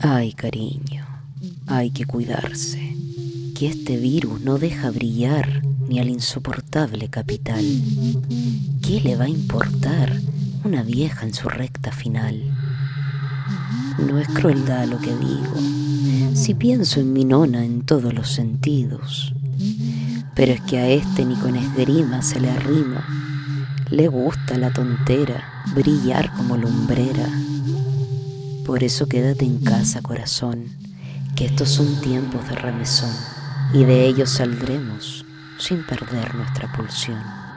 Ay, cariño, hay que cuidarse, que este virus no deja brillar ni al insoportable capital. ¿Qué le va a importar una vieja en su recta final? No es crueldad lo que digo, si pienso en mi nona en todos los sentidos. Pero es que a este ni con esgrima se le arrima, le gusta la tontera, brillar como lumbrera por eso quédate en casa, corazón, que estos son tiempos de remesón y de ellos saldremos sin perder nuestra pulsión.